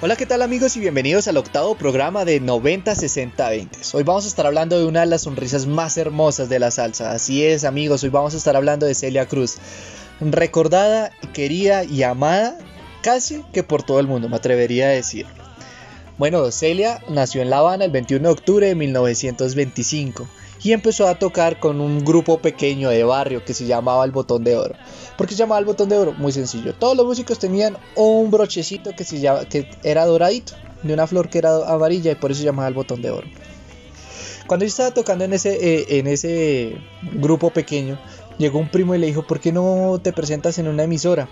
Hola, ¿qué tal amigos y bienvenidos al octavo programa de 90-60-20? Hoy vamos a estar hablando de una de las sonrisas más hermosas de la salsa. Así es amigos, hoy vamos a estar hablando de Celia Cruz. Recordada, querida y amada casi que por todo el mundo, me atrevería a decir. Bueno, Celia nació en La Habana el 21 de octubre de 1925 y empezó a tocar con un grupo pequeño de barrio que se llamaba El Botón de Oro. ¿Por qué se llamaba El Botón de Oro? Muy sencillo. Todos los músicos tenían un brochecito que, se llama, que era doradito, de una flor que era amarilla y por eso se llamaba El Botón de Oro. Cuando yo estaba tocando en ese, eh, en ese grupo pequeño, llegó un primo y le dijo, ¿por qué no te presentas en una emisora?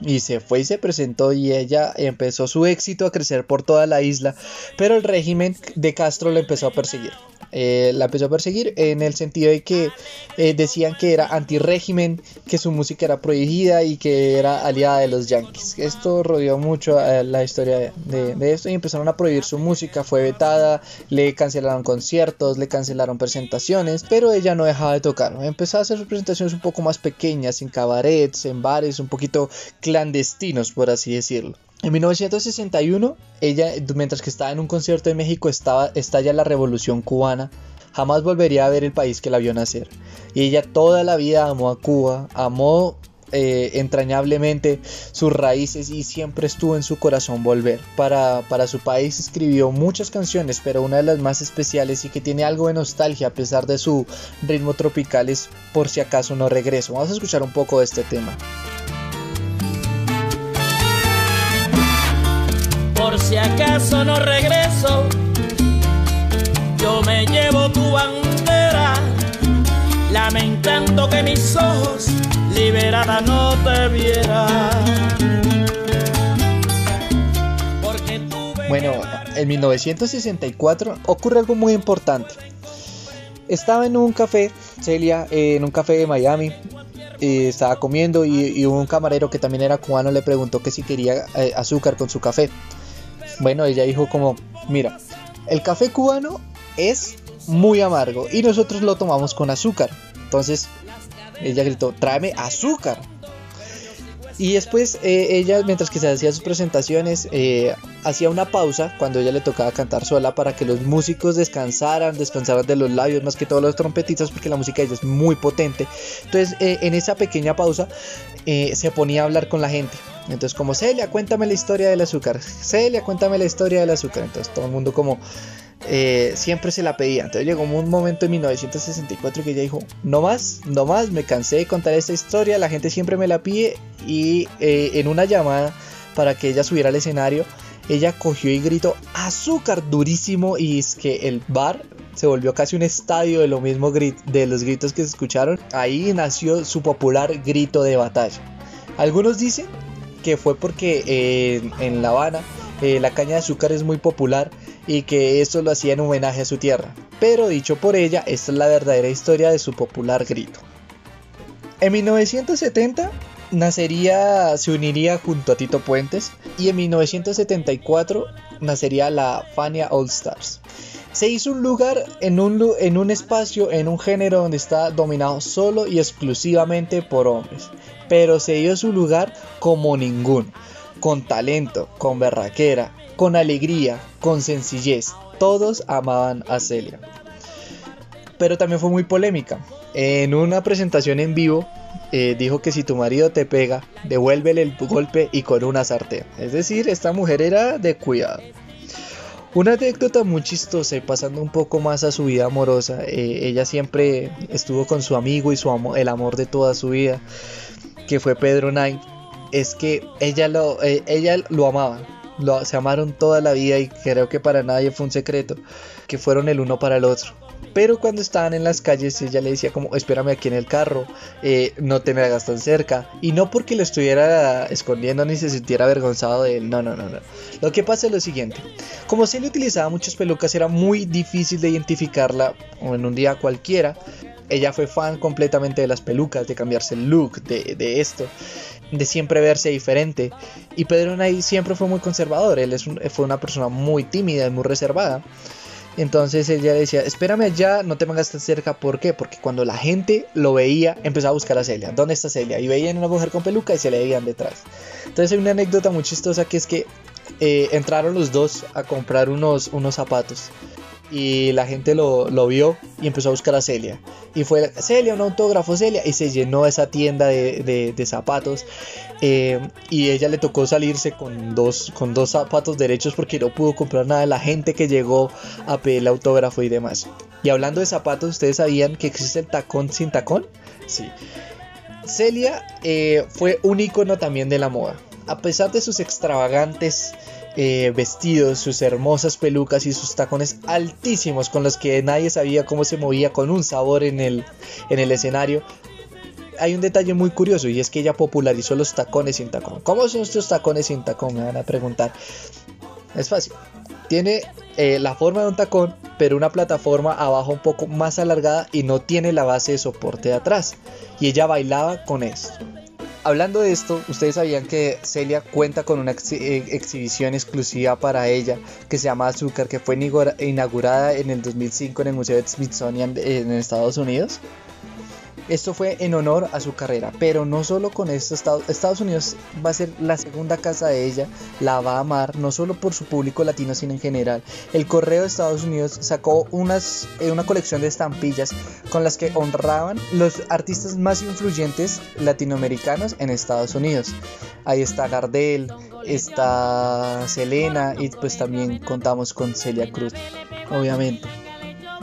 Y se fue y se presentó y ella empezó su éxito a crecer por toda la isla, pero el régimen de Castro la empezó a perseguir. Eh, la empezó a perseguir en el sentido de que eh, decían que era anti-régimen, que su música era prohibida y que era aliada de los yanquis. Esto rodeó mucho a la historia de esto y empezaron a prohibir su música, fue vetada, le cancelaron conciertos, le cancelaron presentaciones, pero ella no dejaba de tocar. Empezó a hacer sus presentaciones un poco más pequeñas, en cabarets, en bares, un poquito clandestinos, por así decirlo. En 1961, ella, mientras que estaba en un concierto en México, estaba, estalla la revolución cubana. Jamás volvería a ver el país que la vio nacer. Y ella toda la vida amó a Cuba, amó eh, entrañablemente sus raíces y siempre estuvo en su corazón volver. Para, para su país escribió muchas canciones, pero una de las más especiales y que tiene algo de nostalgia a pesar de su ritmo tropical es Por si acaso no regreso. Vamos a escuchar un poco de este tema. Si acaso no regreso, yo me llevo tu bandera, lamentando que mis ojos liberada no te vieran. Bueno, en 1964 ocurre algo muy importante. Estaba en un café, Celia, en un café de Miami, eh, estaba comiendo y, y un camarero que también era cubano le preguntó que si quería eh, azúcar con su café. Bueno, ella dijo como, mira, el café cubano es muy amargo y nosotros lo tomamos con azúcar. Entonces ella gritó, tráeme azúcar. Y después eh, ella, mientras que se hacía sus presentaciones, eh, hacía una pausa cuando ella le tocaba cantar sola para que los músicos descansaran, descansaran de los labios, más que todos los trompetistas, porque la música de ella es muy potente. Entonces, eh, en esa pequeña pausa, eh, se ponía a hablar con la gente. Entonces, como Celia, cuéntame la historia del azúcar. Celia, cuéntame la historia del azúcar. Entonces, todo el mundo como eh, siempre se la pedía. Entonces llegó un momento en 1964 que ella dijo, no más, no más, me cansé de contar esta historia, la gente siempre me la pide y eh, en una llamada para que ella subiera al escenario, ella cogió y gritó azúcar durísimo y es que el bar se volvió casi un estadio de lo mismo grit de los gritos que se escucharon. Ahí nació su popular grito de batalla. Algunos dicen que fue porque eh, en La Habana la caña de azúcar es muy popular y que esto lo hacía en homenaje a su tierra. Pero dicho por ella, esta es la verdadera historia de su popular grito. En 1970 nacería, se uniría junto a Tito Puentes y en 1974 nacería la Fania All Stars. Se hizo un lugar en un, en un espacio, en un género donde está dominado solo y exclusivamente por hombres, pero se dio su lugar como ninguno, con talento, con berraquera, con alegría, con sencillez. Todos amaban a Celia. Pero también fue muy polémica. En una presentación en vivo eh, dijo que si tu marido te pega, devuélvele el golpe y con una sartén. Es decir, esta mujer era de cuidado. Una anécdota muy chistosa y pasando un poco más a su vida amorosa. eh, ella siempre estuvo con su amigo y su amo- el amor de toda su vida. que fue Pedro Knight, es que ella lo, eh, ella lo amaba. Lo, se amaron toda la vida y creo que para nadie fue un secreto que fueron el uno para el otro. Pero cuando estaban en las calles, ella le decía como, espérame aquí en el carro, eh, no te me hagas tan cerca. Y no porque lo estuviera escondiendo ni se sintiera avergonzado de él, no, no, no, no. Lo que pasa es lo siguiente, como Celia utilizaba muchas pelucas, era muy difícil de identificarla en un día cualquiera. Ella fue fan completamente de las pelucas, de cambiarse el look, de, de esto de siempre verse diferente. Y Pedro Nay siempre fue muy conservador, él es fue una persona muy tímida y muy reservada. Entonces ella decía, espérame allá, no te mangas tan cerca. ¿Por qué? Porque cuando la gente lo veía, empezaba a buscar a Celia. ¿Dónde está Celia? Y veían una mujer con peluca y se le veían detrás. Entonces hay una anécdota muy chistosa que es que eh, entraron los dos a comprar unos, unos zapatos y la gente lo, vio y empezó a buscar a Celia. Y fue Celia, un autógrafo, Celia, y se llenó esa tienda de, zapatos. Eh, y ella le tocó salirse con dos, con dos zapatos derechos porque no pudo comprar nada de la gente que llegó a pedir autógrafo y demás. Y hablando de zapatos, ¿ustedes sabían que existe el tacón sin tacón? Sí. Celia eh, fue un icono también de la moda. A pesar de sus extravagantes eh, vestidos, sus hermosas pelucas y sus tacones altísimos con los que nadie sabía cómo se movía con un sabor en el, en el escenario. Hay un detalle muy curioso y es que ella popularizó los tacones sin tacón. ¿Cómo son estos tacones sin tacón? Me van a preguntar. Es fácil. Tiene eh, la forma de un tacón, pero una plataforma abajo un poco más alargada y no tiene la base de soporte de atrás. Y ella bailaba con esto hablando de esto, ustedes sabían que Celia cuenta con una eh, exhibición exclusiva para ella que se llama Azúcar, que fue inaugurada en el 2005 en el Museo de Smithsonian en Estados Unidos. Esto fue en honor a su carrera, pero no solo con esto, Estados Unidos va a ser la segunda casa de ella, la va a amar, no solo por su público latino, sino en general. El Correo de Estados Unidos sacó unas, eh, una colección de estampillas con las que honraban los artistas más influyentes latinoamericanos en Estados Unidos. Ahí está Gardel, está Selena y pues también contamos con Celia Cruz, obviamente.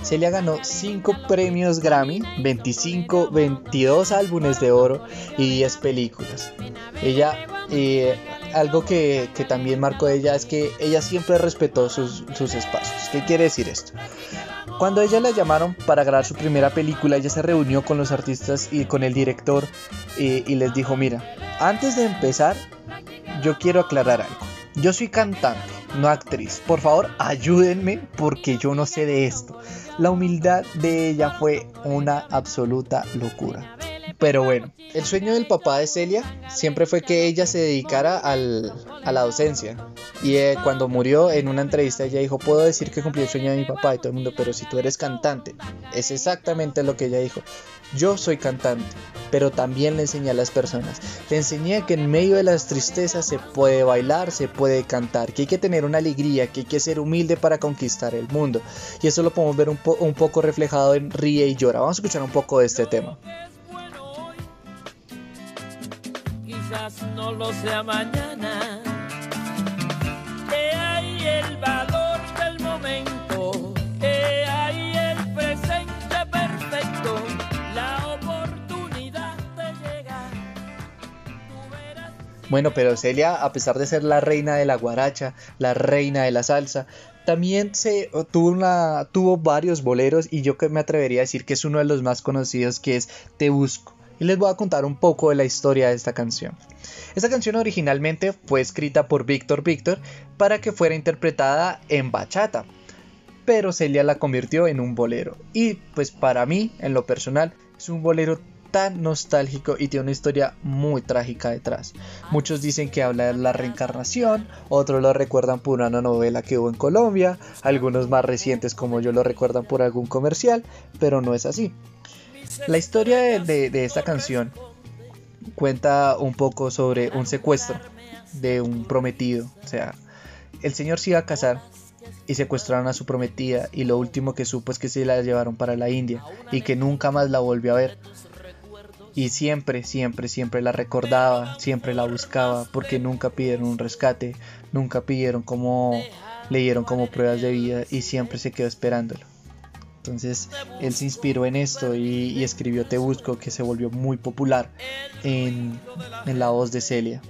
Celia ganó 5 premios Grammy, 25, 22 álbumes de oro y 10 películas. Ella, eh, algo que, también marcó ella es que ella siempre respetó sus, espacios. ¿Qué quiere decir esto? Cuando ella la llamaron para grabar su primera película, ella se reunió con los artistas y con el director eh, y les dijo, mira, antes de empezar, yo quiero aclarar algo. Yo soy cantante, no actriz. Por favor, ayúdenme porque yo no sé de esto. La humildad de ella fue una absoluta locura. Pero bueno, el sueño del papá de Celia siempre fue que ella se dedicara a la docencia. Y eh, cuando murió en una entrevista ella dijo, puedo decir que cumplí el sueño de mi papá y todo el mundo, pero si tú eres cantante, es exactamente lo que ella dijo. Yo soy cantante, pero también le enseñé a las personas. Le enseñé que en medio de las tristezas se puede bailar, se puede cantar, que hay que tener una alegría, que hay que ser humilde para conquistar el mundo. Y eso lo podemos ver un, poco reflejado en Ríe y Llora. Vamos a escuchar un poco de este tema. no lo sea mañana. Bueno, pero Celia, a pesar de ser la reina de la guaracha, la reina de la salsa, también se tuvo, tuvo varios boleros y yo que me atrevería a decir que es uno de los más conocidos que es Te Busco y les voy a contar un poco de la historia de esta canción. Esta canción originalmente fue escrita por Víctor Víctor para que fuera interpretada en bachata, pero Celia la convirtió en un bolero. Y pues para mí, en lo personal, es un bolero tan nostálgico y tiene una historia muy trágica detrás. Muchos dicen que habla de la reencarnación, otros lo recuerdan por una novela que hubo en Colombia, algunos más recientes como yo lo recuerdan por algún comercial, pero no es así. La historia de, esta canción cuenta un poco sobre un secuestro de un prometido. O sea, el señor se iba a casar y secuestraron a su prometida y lo último que supo es que se la llevaron para la India y que nunca más la volvió a ver. Y siempre, siempre, siempre la recordaba, siempre la buscaba porque nunca pidieron un rescate, nunca pidieron como, le dieron como pruebas de vida y siempre se quedó esperándolo. Entonces él se inspiró en esto y, escribió Te Busco, que se volvió muy popular en, la voz de Celia.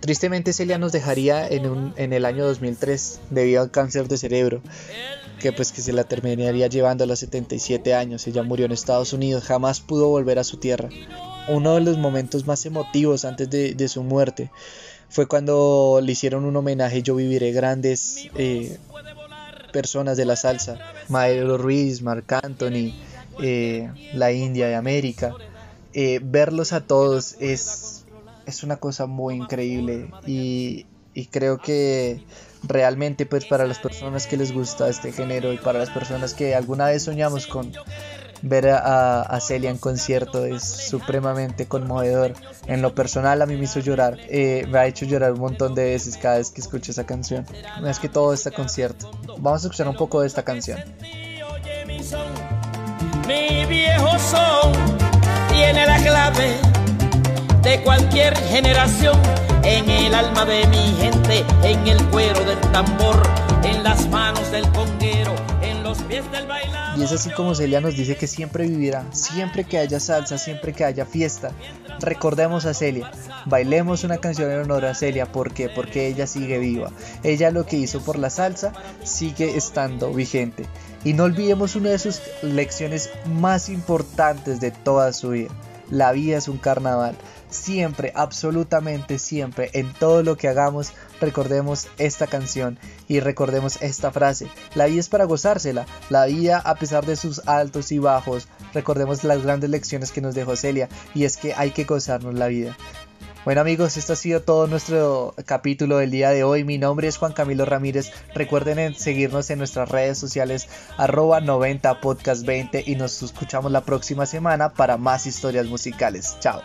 Tristemente Celia nos dejaría en, en el año 2003 debido al cáncer de cerebro que pues que se la terminaría llevando a los 77 años. Ella murió en Estados Unidos, jamás pudo volver a su tierra. Uno de los momentos más emotivos antes de, su muerte fue cuando le hicieron un homenaje Yo Viviré Grandes eh, personas de la salsa, Maelo Ruiz, Marc Anthony, eh, la India de América. Eh, verlos a todos es, es una cosa muy increíble y, y creo que realmente pues para las personas que les gusta este género y para las personas que alguna vez soñamos con ver a, Celia en concierto es supremamente conmovedor. En lo personal a mí me hizo llorar, eh, me ha hecho llorar un montón de veces cada vez que escucho esa canción. No es que todo este concierto. Vamos a escuchar un poco de esta canción. Mi viejo son tiene la clave de cualquier generación en el alma de mi gente, en el cuero del tambor, en las manos del conguero, en los pies del bailador. Y es así como Celia nos dice que siempre vivirá, siempre que haya salsa, siempre que haya fiesta. Recordemos a Celia, bailemos una canción en honor a Celia, ¿por qué? Porque ella sigue viva. Ella lo que hizo por la salsa sigue estando vigente. Y no olvidemos una de sus lecciones más importantes de toda su vida. La vida es un carnaval siempre, absolutamente siempre, en todo lo que hagamos, recordemos esta canción y recordemos esta frase. La vida es para gozársela, la vida a pesar de sus altos y bajos, recordemos las grandes lecciones que nos dejó Celia y es que hay que gozarnos la vida. Bueno amigos, esto ha sido todo nuestro capítulo del día de hoy. Mi nombre es Juan Camilo Ramírez. Recuerden seguirnos en nuestras redes sociales arroba 90 podcast 20 y nos escuchamos la próxima semana para más historias musicales. Chao.